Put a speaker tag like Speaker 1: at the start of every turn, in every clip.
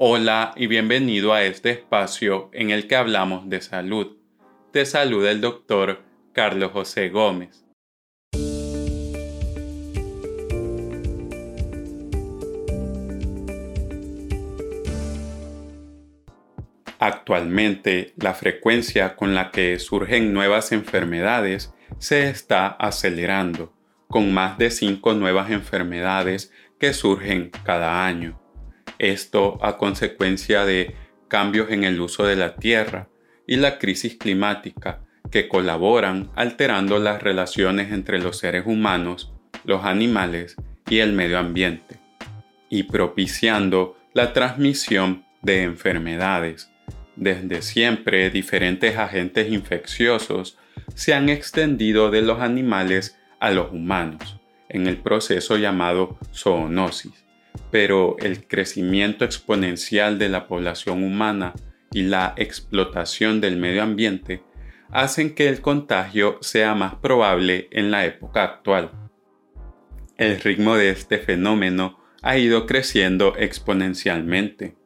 Speaker 1: Hola y bienvenido a este espacio en el que hablamos de salud. Te saluda el doctor Carlos José Gómez. Actualmente, la frecuencia con la que surgen nuevas enfermedades se está acelerando, con más de cinco nuevas enfermedades que surgen cada año. Esto a consecuencia de cambios en el uso de la tierra y la crisis climática que colaboran alterando las relaciones entre los seres humanos, los animales y el medio ambiente, y propiciando la transmisión de enfermedades. Desde siempre diferentes agentes infecciosos se han extendido de los animales a los humanos en el proceso llamado zoonosis pero el crecimiento exponencial de la población humana y la explotación del medio ambiente hacen que el contagio sea más probable en la época actual. El ritmo de este fenómeno ha ido creciendo exponencialmente.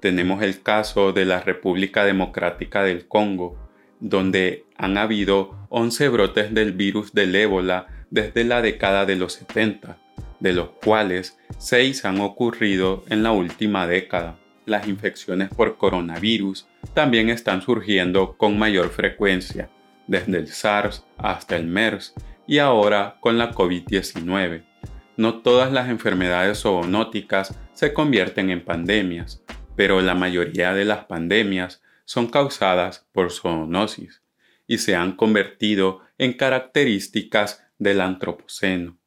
Speaker 1: Tenemos el caso de la República Democrática del Congo, donde han habido 11 brotes del virus del ébola desde la década de los 70 de los cuales seis han ocurrido en la última década. Las infecciones por coronavirus también están surgiendo con mayor frecuencia, desde el SARS hasta el MERS y ahora con la COVID-19. No todas las enfermedades zoonóticas se convierten en pandemias, pero la mayoría de las pandemias son causadas por zoonosis y se han convertido en características del antropoceno.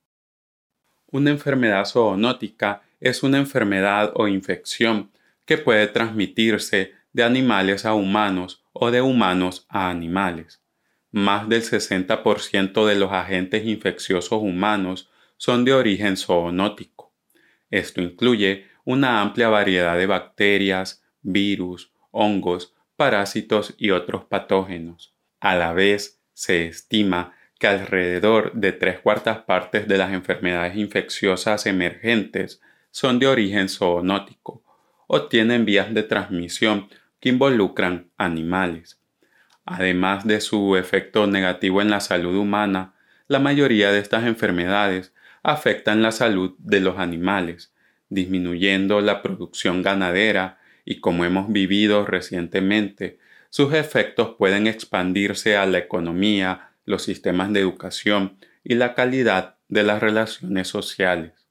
Speaker 1: Una enfermedad zoonótica es una enfermedad o infección que puede transmitirse de animales a humanos o de humanos a animales. Más del 60% de los agentes infecciosos humanos son de origen zoonótico. Esto incluye una amplia variedad de bacterias, virus, hongos, parásitos y otros patógenos. A la vez, se estima que alrededor de tres cuartas partes de las enfermedades infecciosas emergentes son de origen zoonótico o tienen vías de transmisión que involucran animales. Además de su efecto negativo en la salud humana, la mayoría de estas enfermedades afectan la salud de los animales, disminuyendo la producción ganadera y como hemos vivido recientemente, sus efectos pueden expandirse a la economía, los sistemas de educación y la calidad de las relaciones sociales.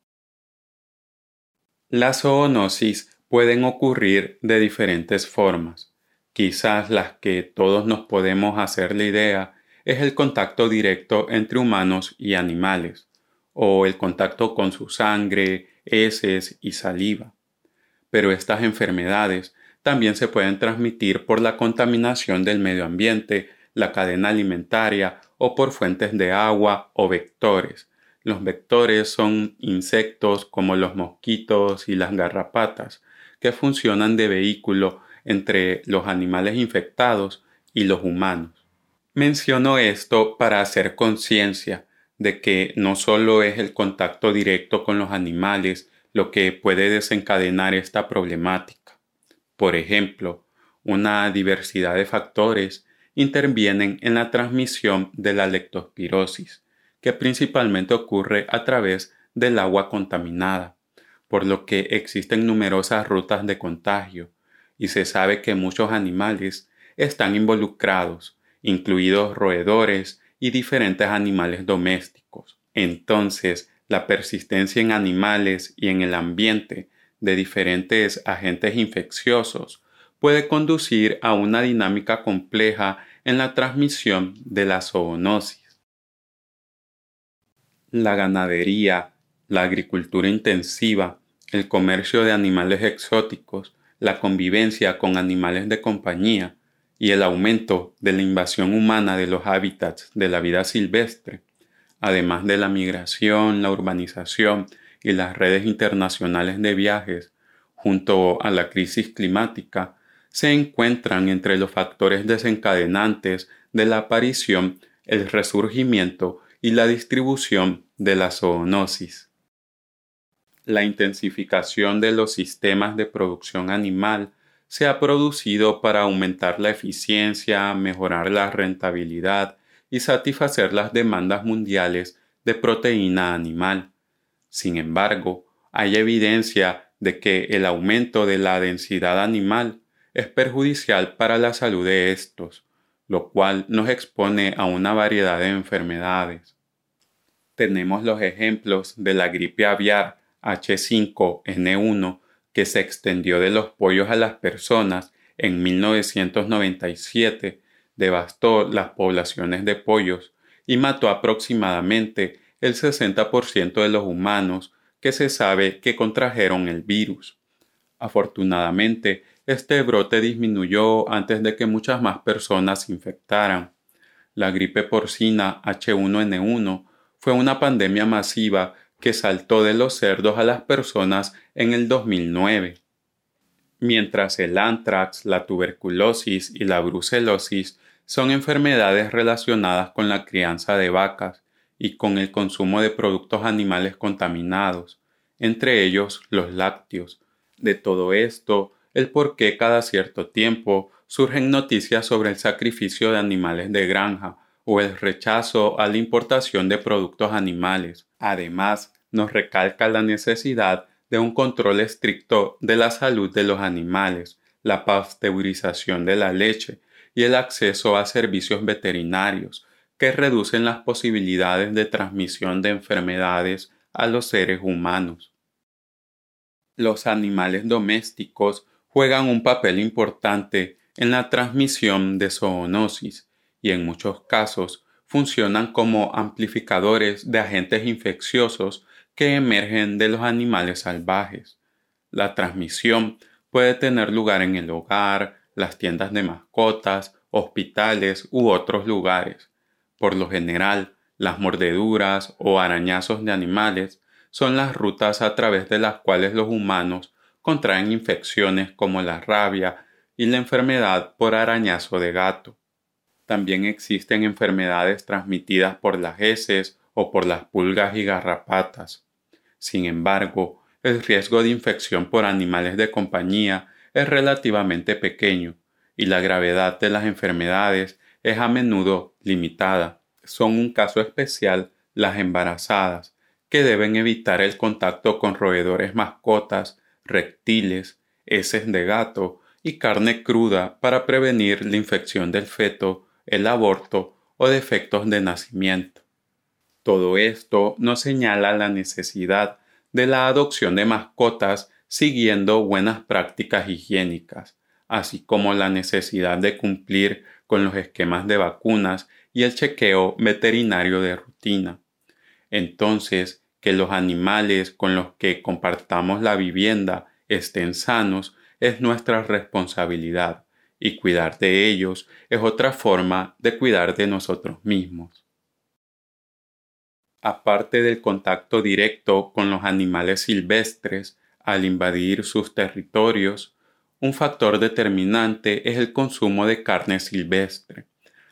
Speaker 1: Las zoonosis pueden ocurrir de diferentes formas. Quizás las que todos nos podemos hacer la idea es el contacto directo entre humanos y animales, o el contacto con su sangre, heces y saliva. Pero estas enfermedades también se pueden transmitir por la contaminación del medio ambiente la cadena alimentaria o por fuentes de agua o vectores. Los vectores son insectos como los mosquitos y las garrapatas, que funcionan de vehículo entre los animales infectados y los humanos. Menciono esto para hacer conciencia de que no solo es el contacto directo con los animales lo que puede desencadenar esta problemática. Por ejemplo, una diversidad de factores intervienen en la transmisión de la lectospirosis, que principalmente ocurre a través del agua contaminada, por lo que existen numerosas rutas de contagio y se sabe que muchos animales están involucrados, incluidos roedores y diferentes animales domésticos. Entonces, la persistencia en animales y en el ambiente de diferentes agentes infecciosos puede conducir a una dinámica compleja en la transmisión de la zoonosis. La ganadería, la agricultura intensiva, el comercio de animales exóticos, la convivencia con animales de compañía y el aumento de la invasión humana de los hábitats de la vida silvestre, además de la migración, la urbanización y las redes internacionales de viajes, junto a la crisis climática, se encuentran entre los factores desencadenantes de la aparición, el resurgimiento y la distribución de la zoonosis. La intensificación de los sistemas de producción animal se ha producido para aumentar la eficiencia, mejorar la rentabilidad y satisfacer las demandas mundiales de proteína animal. Sin embargo, hay evidencia de que el aumento de la densidad animal es perjudicial para la salud de estos, lo cual nos expone a una variedad de enfermedades. Tenemos los ejemplos de la gripe aviar H5N1 que se extendió de los pollos a las personas en 1997, devastó las poblaciones de pollos y mató aproximadamente el 60% de los humanos que se sabe que contrajeron el virus. Afortunadamente, este brote disminuyó antes de que muchas más personas se infectaran. La gripe porcina H1N1 fue una pandemia masiva que saltó de los cerdos a las personas en el 2009. Mientras el anthrax, la tuberculosis y la brucelosis son enfermedades relacionadas con la crianza de vacas y con el consumo de productos animales contaminados, entre ellos los lácteos. De todo esto, el por qué cada cierto tiempo surgen noticias sobre el sacrificio de animales de granja o el rechazo a la importación de productos animales. Además, nos recalca la necesidad de un control estricto de la salud de los animales, la pasteurización de la leche y el acceso a servicios veterinarios que reducen las posibilidades de transmisión de enfermedades a los seres humanos. Los animales domésticos juegan un papel importante en la transmisión de zoonosis y en muchos casos funcionan como amplificadores de agentes infecciosos que emergen de los animales salvajes. La transmisión puede tener lugar en el hogar, las tiendas de mascotas, hospitales u otros lugares. Por lo general, las mordeduras o arañazos de animales son las rutas a través de las cuales los humanos contraen infecciones como la rabia y la enfermedad por arañazo de gato. También existen enfermedades transmitidas por las heces o por las pulgas y garrapatas. Sin embargo, el riesgo de infección por animales de compañía es relativamente pequeño y la gravedad de las enfermedades es a menudo limitada. Son un caso especial las embarazadas, que deben evitar el contacto con roedores mascotas reptiles, heces de gato y carne cruda para prevenir la infección del feto, el aborto o defectos de nacimiento. Todo esto nos señala la necesidad de la adopción de mascotas siguiendo buenas prácticas higiénicas, así como la necesidad de cumplir con los esquemas de vacunas y el chequeo veterinario de rutina. Entonces, que los animales con los que compartamos la vivienda estén sanos es nuestra responsabilidad y cuidar de ellos es otra forma de cuidar de nosotros mismos. Aparte del contacto directo con los animales silvestres al invadir sus territorios, un factor determinante es el consumo de carne silvestre,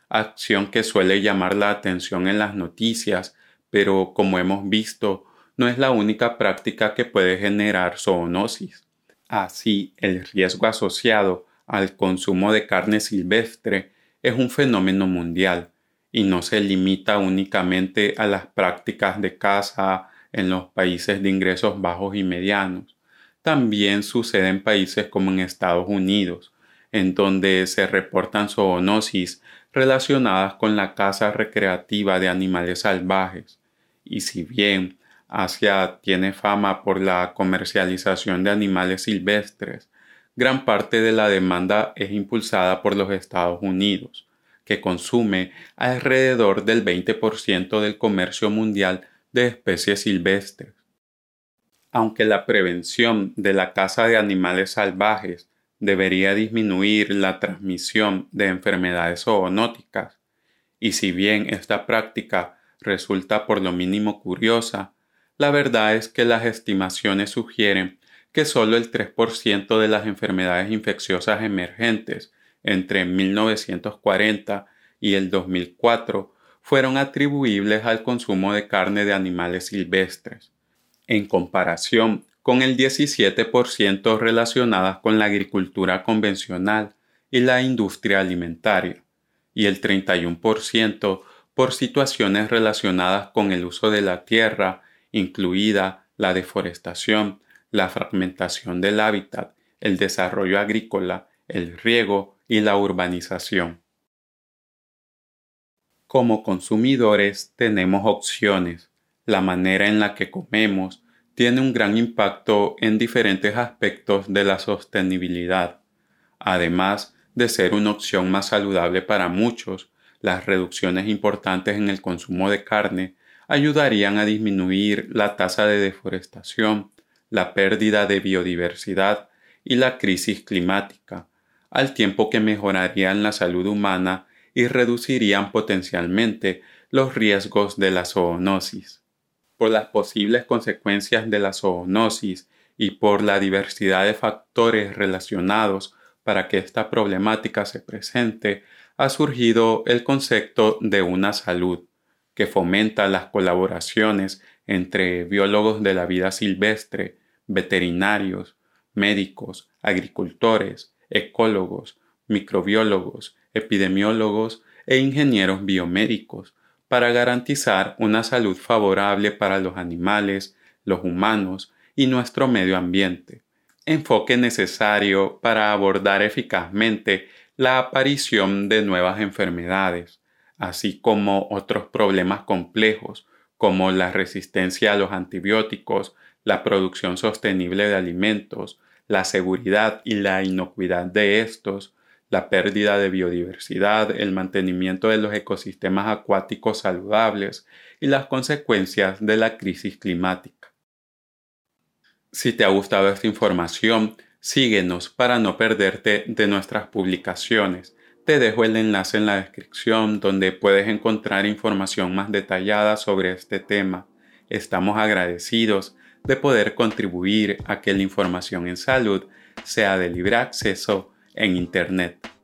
Speaker 1: acción que suele llamar la atención en las noticias pero como hemos visto, no es la única práctica que puede generar zoonosis. Así, el riesgo asociado al consumo de carne silvestre es un fenómeno mundial y no se limita únicamente a las prácticas de caza en los países de ingresos bajos y medianos. También sucede en países como en Estados Unidos, en donde se reportan zoonosis relacionadas con la caza recreativa de animales salvajes y si bien Asia tiene fama por la comercialización de animales silvestres, gran parte de la demanda es impulsada por los Estados Unidos, que consume alrededor del 20% del comercio mundial de especies silvestres. Aunque la prevención de la caza de animales salvajes debería disminuir la transmisión de enfermedades zoonóticas, y si bien esta práctica resulta por lo mínimo curiosa, la verdad es que las estimaciones sugieren que solo el 3% de las enfermedades infecciosas emergentes entre 1940 y el 2004 fueron atribuibles al consumo de carne de animales silvestres. en comparación con el 17% relacionadas con la agricultura convencional y la industria alimentaria, y el 31% por situaciones relacionadas con el uso de la tierra, incluida la deforestación, la fragmentación del hábitat, el desarrollo agrícola, el riego y la urbanización. Como consumidores tenemos opciones. La manera en la que comemos tiene un gran impacto en diferentes aspectos de la sostenibilidad. Además de ser una opción más saludable para muchos, las reducciones importantes en el consumo de carne ayudarían a disminuir la tasa de deforestación, la pérdida de biodiversidad y la crisis climática, al tiempo que mejorarían la salud humana y reducirían potencialmente los riesgos de la zoonosis. Por las posibles consecuencias de la zoonosis y por la diversidad de factores relacionados para que esta problemática se presente, ha surgido el concepto de una salud, que fomenta las colaboraciones entre biólogos de la vida silvestre, veterinarios, médicos, agricultores, ecólogos, microbiólogos, epidemiólogos e ingenieros biomédicos para garantizar una salud favorable para los animales, los humanos y nuestro medio ambiente. Enfoque necesario para abordar eficazmente la aparición de nuevas enfermedades, así como otros problemas complejos como la resistencia a los antibióticos, la producción sostenible de alimentos, la seguridad y la inocuidad de estos, la pérdida de biodiversidad, el mantenimiento de los ecosistemas acuáticos saludables y las consecuencias de la crisis climática. Si te ha gustado esta información, síguenos para no perderte de nuestras publicaciones. Te dejo el enlace en la descripción donde puedes encontrar información más detallada sobre este tema. Estamos agradecidos de poder contribuir a que la información en salud sea de libre acceso en Internet.